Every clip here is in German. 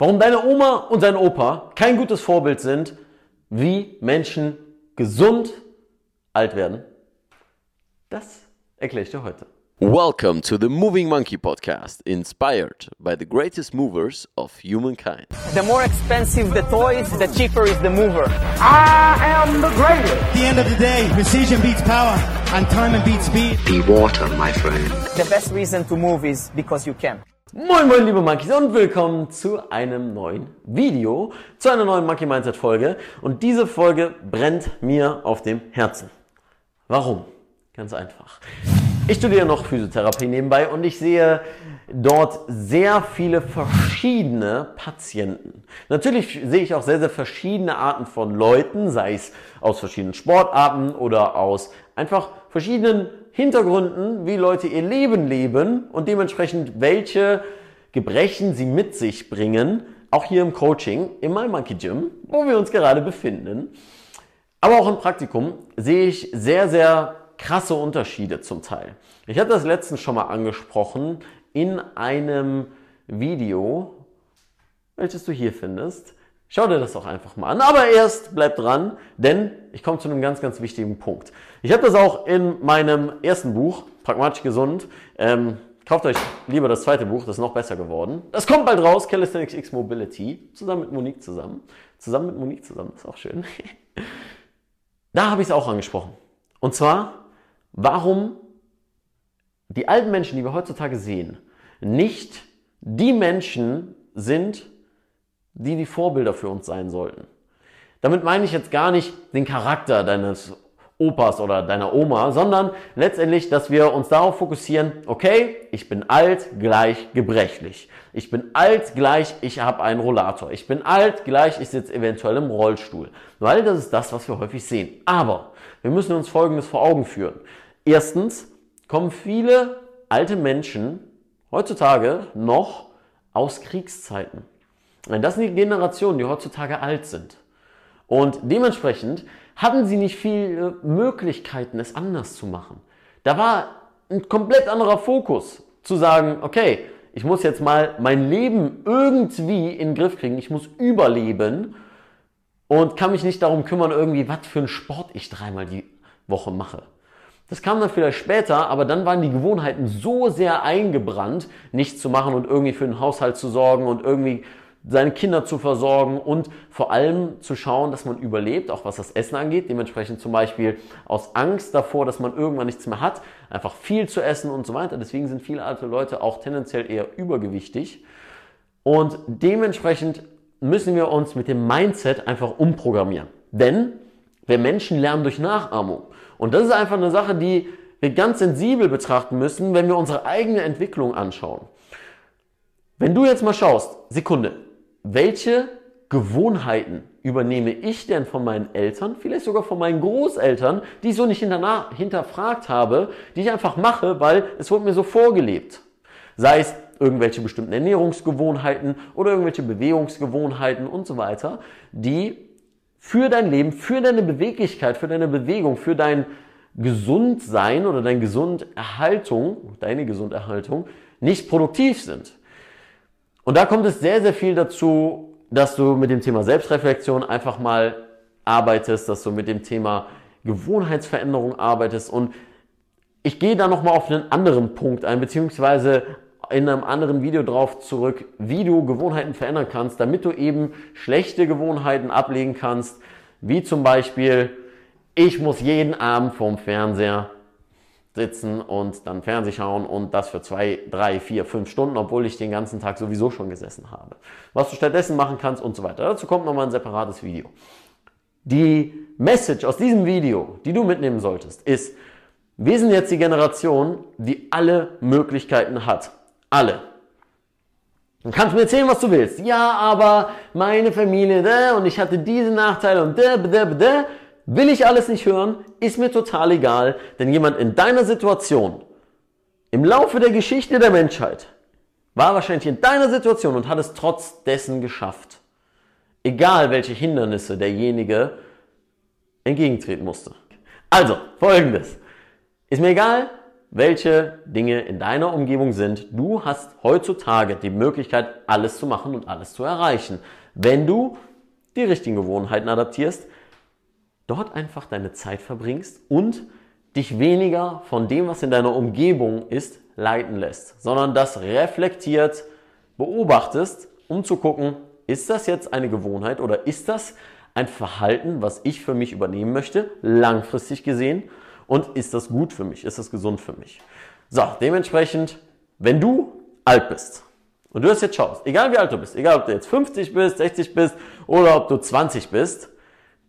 Warum deine Oma und dein Opa kein gutes Vorbild sind, wie Menschen gesund alt werden, das erkläre ich dir heute. Welcome to the Moving Monkey podcast, inspired by the greatest movers of humankind. The more expensive the toys, the cheaper is the mover. I am the greatest. At the end of the day, precision beats power and time beats speed. Be water, my friend. The best reason to move is because you can. Moin moin liebe Monkeys und willkommen zu einem neuen Video, zu einer neuen Monkey Mindset Folge und diese Folge brennt mir auf dem Herzen. Warum? Ganz einfach. Ich studiere noch Physiotherapie nebenbei und ich sehe dort sehr viele verschiedene Patienten. Natürlich sehe ich auch sehr, sehr verschiedene Arten von Leuten, sei es aus verschiedenen Sportarten oder aus einfach verschiedenen Hintergründen, wie Leute ihr Leben leben und dementsprechend welche Gebrechen sie mit sich bringen, auch hier im Coaching, im My Monkey Gym, wo wir uns gerade befinden. Aber auch im Praktikum sehe ich sehr, sehr krasse Unterschiede zum Teil. Ich hatte das letztens schon mal angesprochen in einem Video, welches du hier findest. Schau dir das doch einfach mal an. Aber erst bleib dran, denn ich komme zu einem ganz, ganz wichtigen Punkt. Ich habe das auch in meinem ersten Buch, Pragmatisch Gesund. Ähm, kauft euch lieber das zweite Buch, das ist noch besser geworden. Das kommt bald raus, Calisthenics X Mobility, zusammen mit Monique zusammen. Zusammen mit Monique zusammen, ist auch schön. da habe ich es auch angesprochen. Und zwar, warum die alten Menschen, die wir heutzutage sehen, nicht die Menschen sind, die die Vorbilder für uns sein sollten. Damit meine ich jetzt gar nicht den Charakter deines Opas oder deiner Oma, sondern letztendlich, dass wir uns darauf fokussieren, okay, ich bin alt gleich gebrechlich. Ich bin alt gleich, ich habe einen Rollator. Ich bin alt gleich, ich sitze eventuell im Rollstuhl. Weil das ist das, was wir häufig sehen. Aber wir müssen uns Folgendes vor Augen führen. Erstens kommen viele alte Menschen heutzutage noch aus Kriegszeiten. Das sind die Generationen, die heutzutage alt sind. Und dementsprechend hatten sie nicht viele Möglichkeiten, es anders zu machen. Da war ein komplett anderer Fokus, zu sagen, okay, ich muss jetzt mal mein Leben irgendwie in den Griff kriegen, ich muss überleben und kann mich nicht darum kümmern, irgendwie, was für einen Sport ich dreimal die Woche mache. Das kam dann vielleicht später, aber dann waren die Gewohnheiten so sehr eingebrannt, nichts zu machen und irgendwie für den Haushalt zu sorgen und irgendwie seine Kinder zu versorgen und vor allem zu schauen, dass man überlebt, auch was das Essen angeht. Dementsprechend zum Beispiel aus Angst davor, dass man irgendwann nichts mehr hat, einfach viel zu essen und so weiter. Deswegen sind viele alte Leute auch tendenziell eher übergewichtig. Und dementsprechend müssen wir uns mit dem Mindset einfach umprogrammieren. Denn wir Menschen lernen durch Nachahmung. Und das ist einfach eine Sache, die wir ganz sensibel betrachten müssen, wenn wir unsere eigene Entwicklung anschauen. Wenn du jetzt mal schaust, Sekunde, welche Gewohnheiten übernehme ich denn von meinen Eltern, vielleicht sogar von meinen Großeltern, die ich so nicht hinterfragt habe, die ich einfach mache, weil es wurde mir so vorgelebt. Sei es irgendwelche bestimmten Ernährungsgewohnheiten oder irgendwelche Bewegungsgewohnheiten und so weiter, die für dein Leben, für deine Beweglichkeit, für deine Bewegung, für dein Gesundsein oder deine Gesunderhaltung, deine Gesunderhaltung nicht produktiv sind. Und da kommt es sehr, sehr viel dazu, dass du mit dem Thema Selbstreflexion einfach mal arbeitest, dass du mit dem Thema Gewohnheitsveränderung arbeitest. Und ich gehe da nochmal auf einen anderen Punkt ein, beziehungsweise in einem anderen Video drauf zurück, wie du Gewohnheiten verändern kannst, damit du eben schlechte Gewohnheiten ablegen kannst, wie zum Beispiel, ich muss jeden Abend vorm Fernseher sitzen und dann Fernseh schauen und das für zwei, drei, vier, fünf Stunden, obwohl ich den ganzen Tag sowieso schon gesessen habe. Was du stattdessen machen kannst und so weiter. Dazu kommt nochmal ein separates Video. Die Message aus diesem Video, die du mitnehmen solltest, ist, wir sind jetzt die Generation, die alle Möglichkeiten hat. Alle. Du kannst mir erzählen, was du willst. Ja, aber meine Familie, da, und ich hatte diese Nachteile und da, da, da. Will ich alles nicht hören, ist mir total egal, denn jemand in deiner Situation, im Laufe der Geschichte der Menschheit, war wahrscheinlich in deiner Situation und hat es trotz dessen geschafft. Egal welche Hindernisse derjenige entgegentreten musste. Also, folgendes. Ist mir egal, welche Dinge in deiner Umgebung sind. Du hast heutzutage die Möglichkeit, alles zu machen und alles zu erreichen, wenn du die richtigen Gewohnheiten adaptierst, dort einfach deine Zeit verbringst und dich weniger von dem, was in deiner Umgebung ist, leiten lässt, sondern das reflektiert beobachtest, um zu gucken, ist das jetzt eine Gewohnheit oder ist das ein Verhalten, was ich für mich übernehmen möchte, langfristig gesehen, und ist das gut für mich, ist das gesund für mich. So, dementsprechend, wenn du alt bist und du das jetzt schaust, egal wie alt du bist, egal ob du jetzt 50 bist, 60 bist oder ob du 20 bist,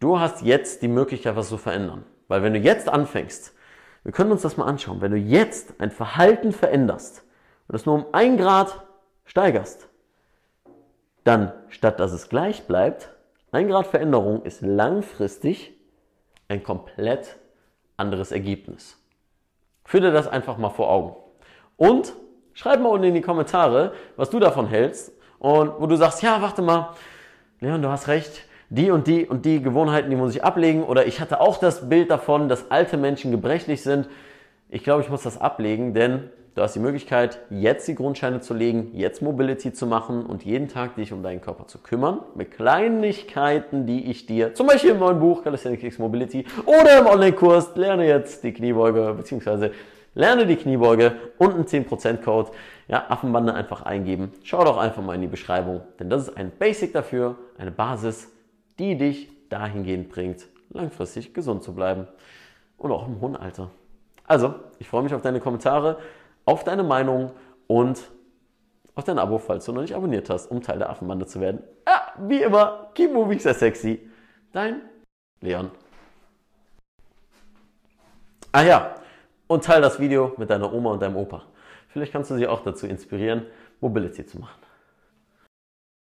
du hast jetzt die Möglichkeit, was zu verändern. Weil wenn du jetzt anfängst, wir können uns das mal anschauen, wenn du jetzt ein Verhalten veränderst und das nur um ein Grad steigerst, dann statt dass es gleich bleibt, ein Grad Veränderung ist langfristig ein komplett anderes Ergebnis. Führ dir das einfach mal vor Augen. Und schreib mal unten in die Kommentare, was du davon hältst und wo du sagst, ja, warte mal, Leon, du hast recht, die und die und die Gewohnheiten, die muss ich ablegen. Oder ich hatte auch das Bild davon, dass alte Menschen gebrechlich sind. Ich glaube, ich muss das ablegen, denn du hast die Möglichkeit, jetzt die Grundscheine zu legen, jetzt Mobility zu machen und jeden Tag dich um deinen Körper zu kümmern. Mit Kleinigkeiten, die ich dir, zum Beispiel im neuen Buch Calisthenics Mobility oder im Online-Kurs, lerne jetzt die Kniebeuge, beziehungsweise lerne die Kniebeuge und einen 10% Code. Ja, Affenbande einfach eingeben. Schau doch einfach mal in die Beschreibung, denn das ist ein Basic dafür, eine Basis, die dich dahingehend bringt, langfristig gesund zu bleiben und auch im hohen Alter. Also, ich freue mich auf deine Kommentare, auf deine Meinung und auf dein Abo, falls du noch nicht abonniert hast, um Teil der Affenbande zu werden. Ja, wie immer, keep moving sehr sexy. Dein Leon. Ah ja, und teile das Video mit deiner Oma und deinem Opa. Vielleicht kannst du sie auch dazu inspirieren, Mobility zu machen.